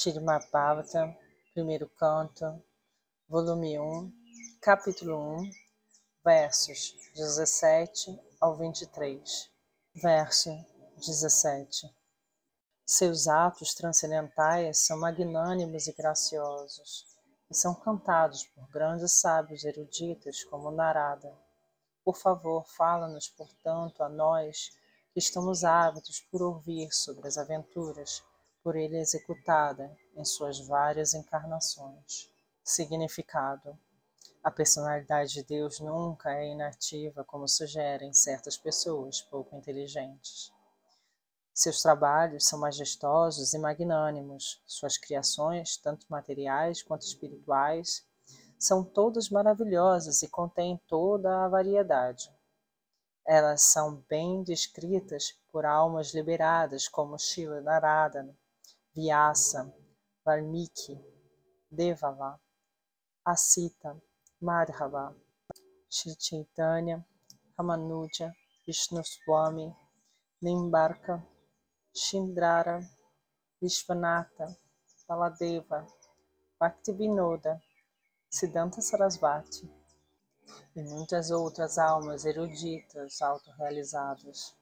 Srimad Bhagavatam, primeiro canto, volume 1, capítulo 1, versos 17 ao 23. Verso 17. Seus atos transcendentais são magnânimos e graciosos, e são cantados por grandes sábios eruditos como Narada. Por favor, fala-nos, portanto, a nós que estamos ávidos por ouvir sobre as aventuras por ele executada em suas várias encarnações. Significado: A personalidade de Deus nunca é inativa, como sugerem certas pessoas pouco inteligentes. Seus trabalhos são majestosos e magnânimos, suas criações, tanto materiais quanto espirituais, são todas maravilhosas e contêm toda a variedade. Elas são bem descritas por almas liberadas como Shila Narada, Vyasa, Valmiki, Devava, Asita, Madhava, Shri Chaitanya, Ramanuja, Vishnu Swami, Nimbarka, Shindrara, Vishvanatha, Baladeva, Bhaktivinoda, Siddhanta Sarasvati e muitas outras almas eruditas autorrealizadas.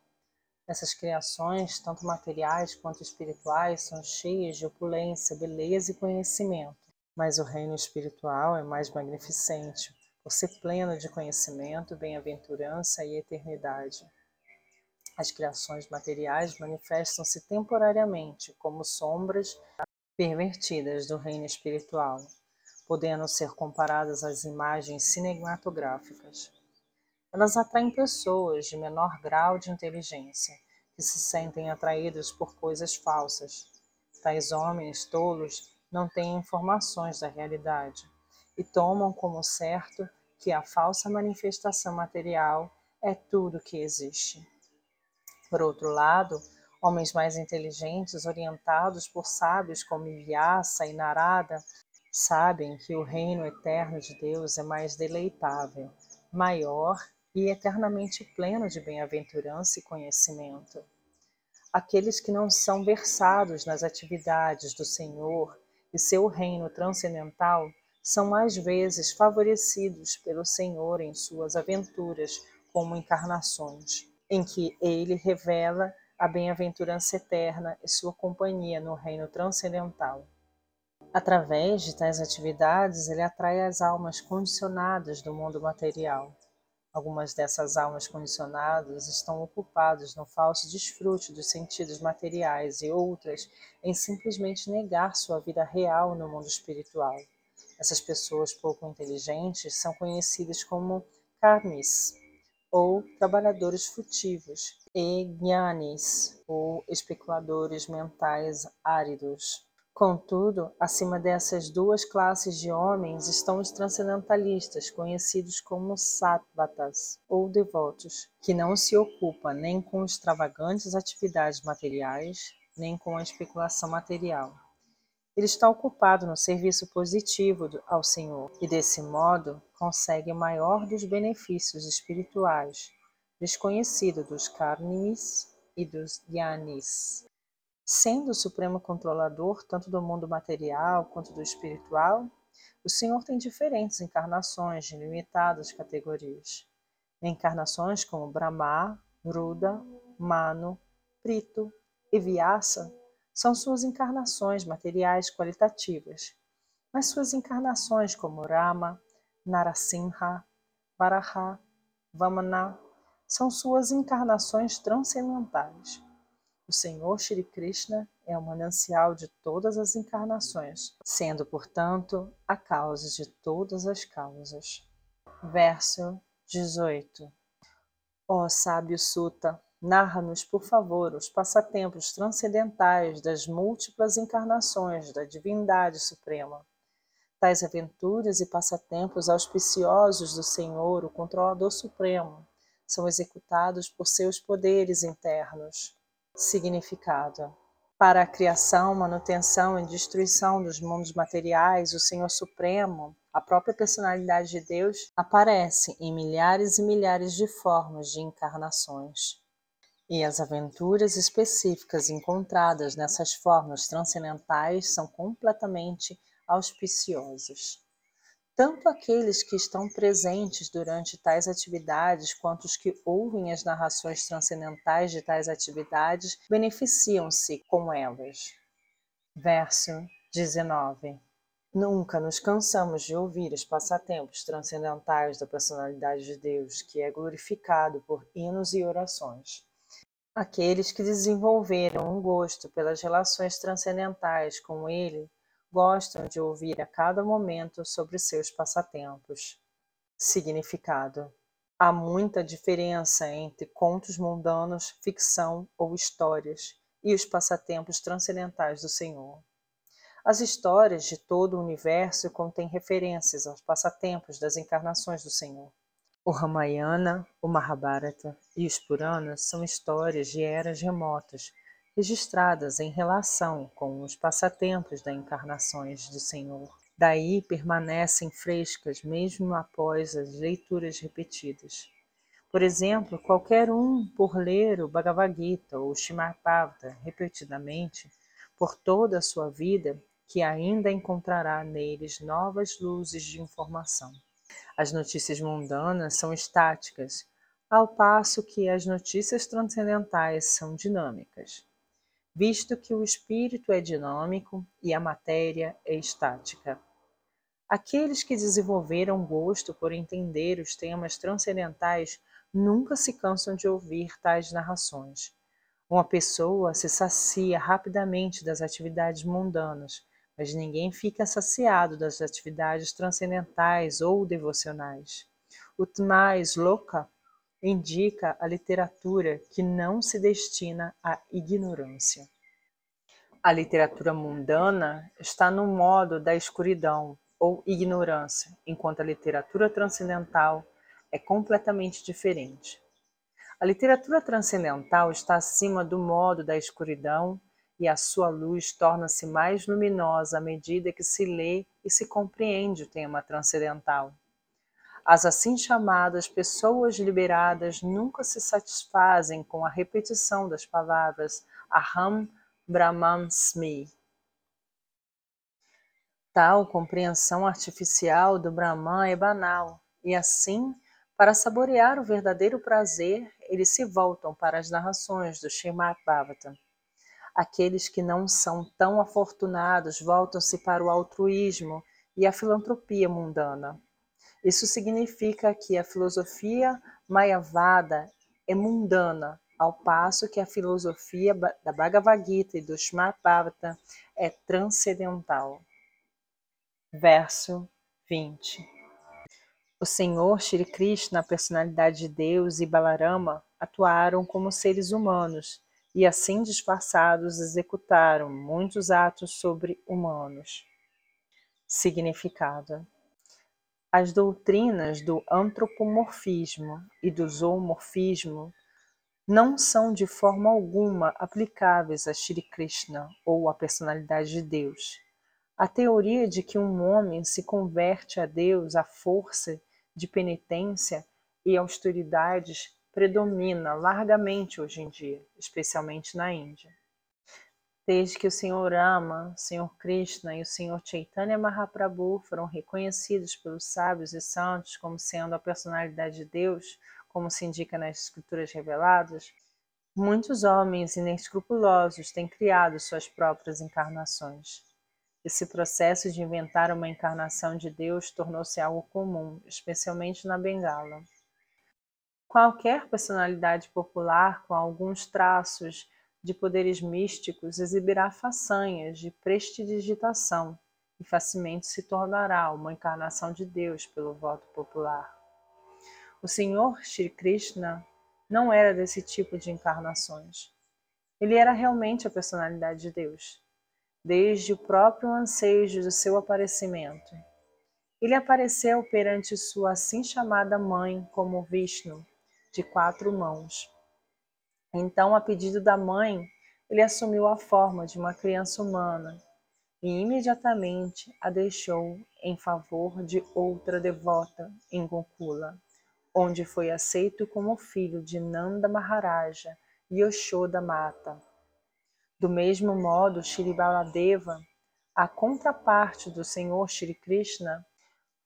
Essas criações, tanto materiais quanto espirituais, são cheias de opulência, beleza e conhecimento. Mas o reino espiritual é mais magnificente, por ser pleno de conhecimento, bem-aventurança e eternidade. As criações materiais manifestam-se temporariamente como sombras pervertidas do reino espiritual, podendo ser comparadas às imagens cinematográficas. Elas atraem pessoas de menor grau de inteligência, que se sentem atraídas por coisas falsas. Tais homens tolos não têm informações da realidade e tomam como certo que a falsa manifestação material é tudo que existe. Por outro lado, homens mais inteligentes, orientados por sábios como Vyasa e Narada, sabem que o reino eterno de Deus é mais deleitável, maior e eternamente pleno de bem-aventurança e conhecimento. Aqueles que não são versados nas atividades do Senhor e seu reino transcendental são às vezes favorecidos pelo Senhor em suas aventuras como encarnações em que ele revela a bem-aventurança eterna e sua companhia no reino transcendental. Através de tais atividades, ele atrai as almas condicionadas do mundo material. Algumas dessas almas condicionadas estão ocupadas no falso desfrute dos sentidos materiais e outras em simplesmente negar sua vida real no mundo espiritual. Essas pessoas pouco inteligentes são conhecidas como karmis, ou trabalhadores furtivos, e gnanis, ou especuladores mentais áridos. Contudo, acima dessas duas classes de homens estão os transcendentalistas, conhecidos como sattvatas, ou devotos, que não se ocupam nem com extravagantes atividades materiais, nem com a especulação material ele está ocupado no serviço positivo ao Senhor e, desse modo, consegue o maior dos benefícios espirituais, desconhecido dos karmis e dos dhyanis. Sendo o supremo controlador tanto do mundo material quanto do espiritual, o Senhor tem diferentes encarnações de limitadas categorias. Encarnações como Brahma, Ruda, Manu, Prito e Vyasa são suas encarnações materiais qualitativas, mas suas encarnações como Rama, Narasimha, Varaha, Vamana são suas encarnações transcendentais. O Senhor Shri Krishna é o manancial de todas as encarnações, sendo, portanto, a causa de todas as causas. Verso 18 Ó sábio Suta, Narra-nos, por favor, os passatempos transcendentais das múltiplas encarnações da Divindade Suprema. Tais aventuras e passatempos auspiciosos do Senhor, o Controlador Supremo, são executados por seus poderes internos. Significado: Para a criação, manutenção e destruição dos mundos materiais, o Senhor Supremo, a própria personalidade de Deus, aparece em milhares e milhares de formas de encarnações. E as aventuras específicas encontradas nessas formas transcendentais são completamente auspiciosas. Tanto aqueles que estão presentes durante tais atividades quanto os que ouvem as narrações transcendentais de tais atividades beneficiam-se com elas. Verso 19. Nunca nos cansamos de ouvir os passatempos transcendentais da personalidade de Deus, que é glorificado por hinos e orações. Aqueles que desenvolveram um gosto pelas relações transcendentais com Ele gostam de ouvir a cada momento sobre seus passatempos. Significado: Há muita diferença entre contos mundanos, ficção ou histórias e os passatempos transcendentais do Senhor. As histórias de todo o universo contêm referências aos passatempos das encarnações do Senhor. O Ramayana, o Mahabharata e os Puranas são histórias de eras remotas registradas em relação com os passatempos das encarnações do Senhor. Daí permanecem frescas mesmo após as leituras repetidas. Por exemplo, qualquer um, por ler o Bhagavad Gita ou o Srimad repetidamente, por toda a sua vida, que ainda encontrará neles novas luzes de informação. As notícias mundanas são estáticas, ao passo que as notícias transcendentais são dinâmicas visto que o espírito é dinâmico e a matéria é estática. Aqueles que desenvolveram gosto por entender os temas transcendentais nunca se cansam de ouvir tais narrações. Uma pessoa se sacia rapidamente das atividades mundanas, mas ninguém fica saciado das atividades transcendentais ou devocionais. O Tmais Loka indica a literatura que não se destina à ignorância. A literatura mundana está no modo da escuridão ou ignorância, enquanto a literatura transcendental é completamente diferente. A literatura transcendental está acima do modo da escuridão e a sua luz torna-se mais luminosa à medida que se lê e se compreende o tema transcendental. As assim chamadas pessoas liberadas nunca se satisfazem com a repetição das palavras Aham Brahmasmi. Tal compreensão artificial do Brahman é banal, e assim, para saborear o verdadeiro prazer, eles se voltam para as narrações do Srimad Bhagavatam. Aqueles que não são tão afortunados voltam-se para o altruísmo e a filantropia mundana. Isso significa que a filosofia mayavada é mundana, ao passo que a filosofia da Bhagavad Gita e do Smartbhavata é transcendental. Verso 20 O Senhor Shri Krishna, a personalidade de Deus, e Balarama atuaram como seres humanos e, assim disfarçados, executaram muitos atos sobre-humanos. Significado as doutrinas do antropomorfismo e do zoomorfismo não são de forma alguma aplicáveis a Shri Krishna ou à personalidade de Deus. A teoria de que um homem se converte a Deus à força de penitência e austeridades predomina largamente hoje em dia, especialmente na Índia. Desde que o Senhor Rama, o Senhor Krishna e o Senhor Chaitanya Mahaprabhu foram reconhecidos pelos sábios e santos como sendo a personalidade de Deus, como se indica nas escrituras reveladas, muitos homens inescrupulosos têm criado suas próprias encarnações. Esse processo de inventar uma encarnação de Deus tornou-se algo comum, especialmente na Bengala. Qualquer personalidade popular com alguns traços de poderes místicos exibirá façanhas de prestidigitação e facilmente se tornará uma encarnação de Deus pelo voto popular. O Senhor Shri Krishna não era desse tipo de encarnações. Ele era realmente a personalidade de Deus, desde o próprio anseio do seu aparecimento. Ele apareceu perante sua assim chamada mãe como Vishnu, de quatro mãos então, a pedido da mãe, ele assumiu a forma de uma criança humana e imediatamente a deixou em favor de outra devota em Gokula, onde foi aceito como filho de Nanda Maharaja Yoshoda Mata. Do mesmo modo, Shri Baladeva, a contraparte do Senhor Shri Krishna,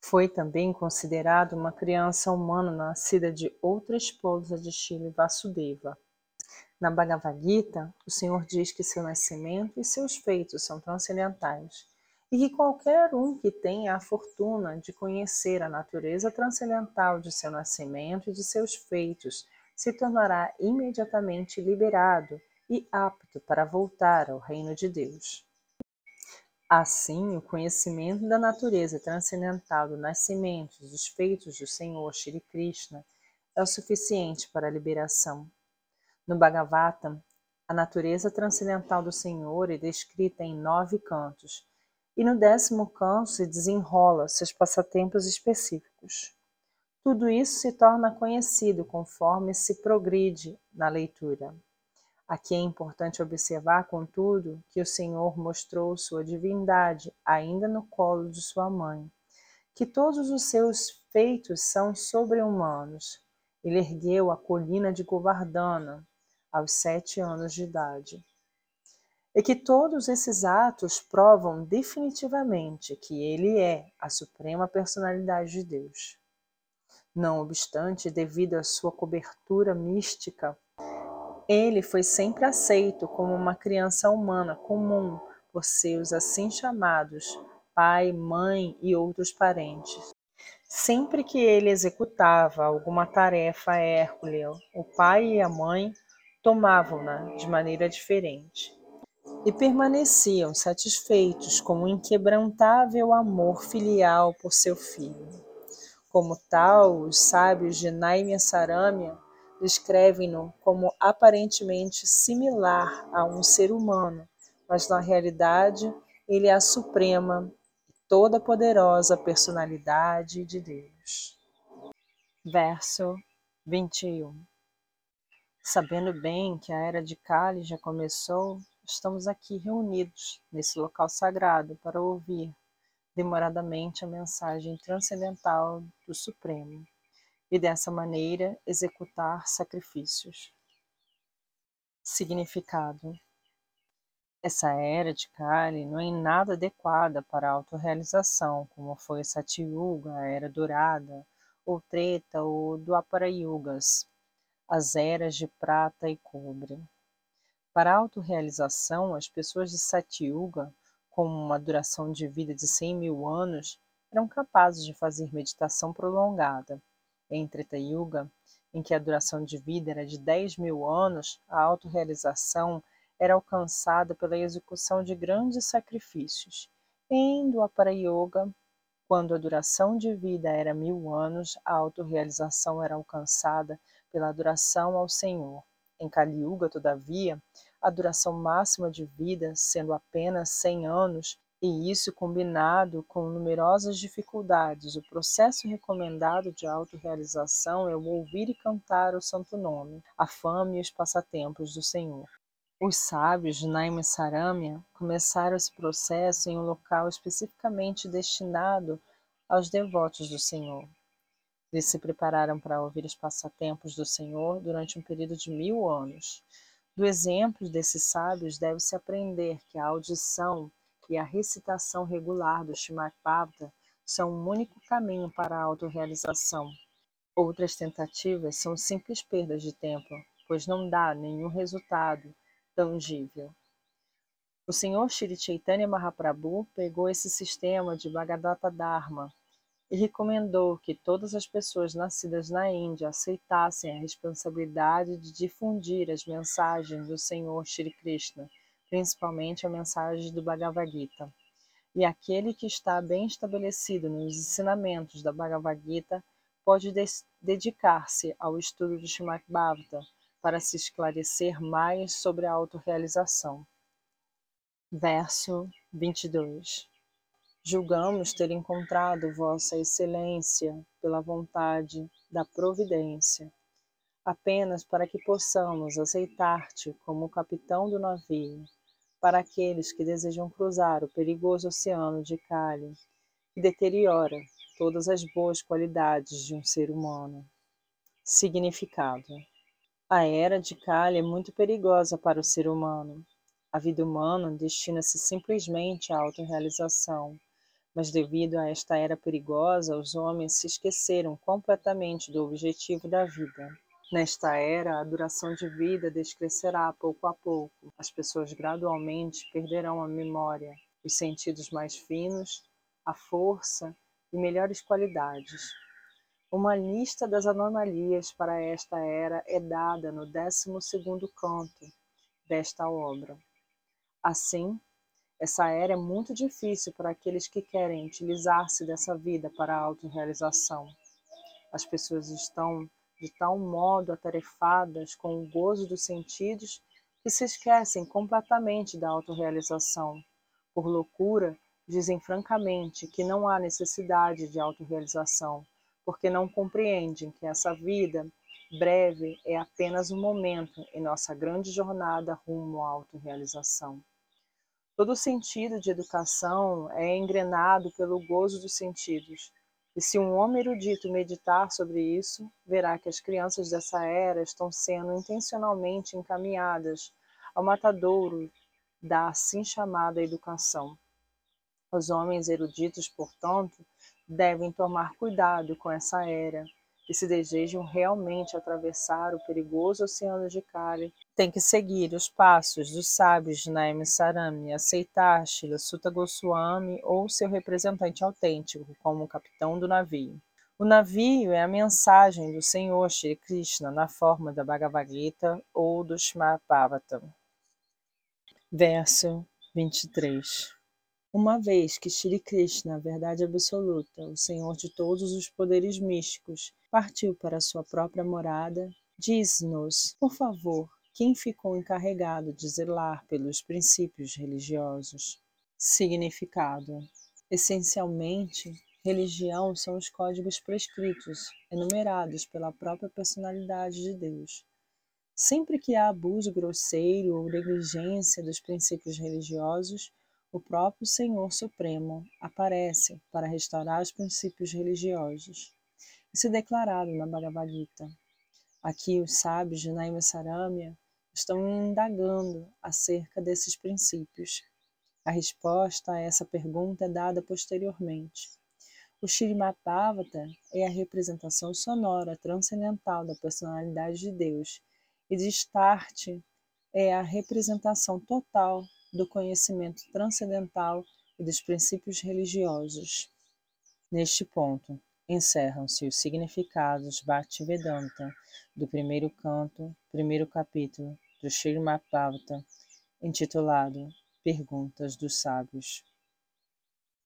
foi também considerado uma criança humana nascida de outra esposa de Shri Vasudeva. Na Bhagavad Gita, o Senhor diz que seu nascimento e seus feitos são transcendentais e que qualquer um que tenha a fortuna de conhecer a natureza transcendental de seu nascimento e de seus feitos se tornará imediatamente liberado e apto para voltar ao reino de Deus. Assim, o conhecimento da natureza transcendental do nascimento e dos feitos do Senhor Shri Krishna é o suficiente para a liberação no Bhagavatam, a natureza transcendental do Senhor é descrita em nove cantos, e no décimo canto se desenrola seus passatempos específicos. Tudo isso se torna conhecido conforme se progride na leitura. Aqui é importante observar, contudo, que o Senhor mostrou sua divindade ainda no colo de sua mãe, que todos os seus feitos são sobre-humanos. Ele ergueu a colina de Govardhana, aos sete anos de idade. E que todos esses atos provam definitivamente que ele é a suprema personalidade de Deus. Não obstante, devido à sua cobertura mística, ele foi sempre aceito como uma criança humana comum por seus assim chamados pai, mãe e outros parentes. Sempre que ele executava alguma tarefa hércule, o pai e a mãe tomavam-na de maneira diferente e permaneciam satisfeitos com o inquebrantável amor filial por seu filho. Como tal, os sábios de Naimya Saramya descrevem-no como aparentemente similar a um ser humano, mas na realidade ele é a suprema e toda poderosa personalidade de Deus. Verso 21 Sabendo bem que a era de Kali já começou, estamos aqui reunidos nesse local sagrado para ouvir demoradamente a mensagem transcendental do Supremo e dessa maneira executar sacrifícios. Significado: Essa era de Kali não é em nada adequada para a autorrealização, como foi Satyuga, a Era Dourada, ou Treta ou do Aparayugas, as eras de prata e cobre. Para a autorrealização, as pessoas de Satyuga, com uma duração de vida de 100 mil anos, eram capazes de fazer meditação prolongada. Em Treta Yuga, em que a duração de vida era de 10 mil anos, a autorrealização era alcançada pela execução de grandes sacrifícios. Em Dwapara Yoga, quando a duração de vida era mil anos, a autorrealização era alcançada pela adoração ao Senhor. Em Kali Yuga, todavia, a duração máxima de vida sendo apenas 100 anos, e isso combinado com numerosas dificuldades, o processo recomendado de autorrealização é o ouvir e cantar o santo nome, a fama e os passatempos do Senhor. Os sábios Naima Saramya começaram esse processo em um local especificamente destinado aos devotos do Senhor. Eles se prepararam para ouvir os passatempos do Senhor durante um período de mil anos. Do exemplo desses sábios deve-se aprender que a audição e a recitação regular do Srimad Bhagavatam são um único caminho para a autorrealização. Outras tentativas são simples perdas de tempo, pois não dá nenhum resultado tangível. O Senhor Shri Chaitanya Mahaprabhu pegou esse sistema de Bhagavata Dharma e recomendou que todas as pessoas nascidas na Índia aceitassem a responsabilidade de difundir as mensagens do Senhor Shri Krishna, principalmente a mensagem do Bhagavad Gita. E aquele que está bem estabelecido nos ensinamentos da Bhagavad Gita pode dedicar-se ao estudo do Srimad Bhagavatam para se esclarecer mais sobre a autorrealização. Verso 22 Julgamos ter encontrado Vossa Excelência pela vontade da providência, apenas para que possamos aceitar-te como capitão do navio, para aqueles que desejam cruzar o perigoso oceano de Kali, que deteriora todas as boas qualidades de um ser humano. Significado: A era de Kali é muito perigosa para o ser humano. A vida humana destina-se simplesmente à autorrealização, mas devido a esta era perigosa, os homens se esqueceram completamente do objetivo da vida. Nesta era, a duração de vida descrescerá pouco a pouco. As pessoas gradualmente perderão a memória, os sentidos mais finos, a força e melhores qualidades. Uma lista das anomalias para esta era é dada no 12º canto desta obra. Assim, essa era é muito difícil para aqueles que querem utilizar-se dessa vida para a autorrealização. As pessoas estão de tal modo atarefadas com o gozo dos sentidos que se esquecem completamente da autorrealização. Por loucura, dizem francamente que não há necessidade de autorrealização, porque não compreendem que essa vida breve é apenas um momento em nossa grande jornada rumo à autorrealização. Todo sentido de educação é engrenado pelo gozo dos sentidos, e se um homem erudito meditar sobre isso, verá que as crianças dessa era estão sendo intencionalmente encaminhadas ao matadouro da assim chamada educação. Os homens eruditos, portanto, devem tomar cuidado com essa era e se desejam realmente atravessar o perigoso oceano de Kali, têm que seguir os passos dos sábios de Naime Sarami, aceitar Shila Sutta Goswami ou seu representante autêntico como capitão do navio. O navio é a mensagem do Senhor Shri Krishna na forma da Bhagavad Gita ou do Shmabhavatam. Verso 23 uma vez que Shri Krishna, a verdade absoluta, o Senhor de todos os poderes místicos, partiu para sua própria morada, diz-nos, por favor, quem ficou encarregado de zelar pelos princípios religiosos. Significado: Essencialmente, religião são os códigos prescritos, enumerados pela própria personalidade de Deus. Sempre que há abuso grosseiro ou negligência dos princípios religiosos, o próprio Senhor Supremo aparece para restaurar os princípios religiosos. Isso é declarado na Bhagavad Gita. Aqui os sábios de Naima Saramya estão indagando acerca desses princípios. A resposta a essa pergunta é dada posteriormente. O Shirimapavata é a representação sonora transcendental da personalidade de Deus e de Start é a representação total do conhecimento transcendental e dos princípios religiosos. Neste ponto, encerram-se os significados Bhaktivedanta do primeiro canto, primeiro capítulo do Srimad Bhagavatam, intitulado Perguntas dos Sábios.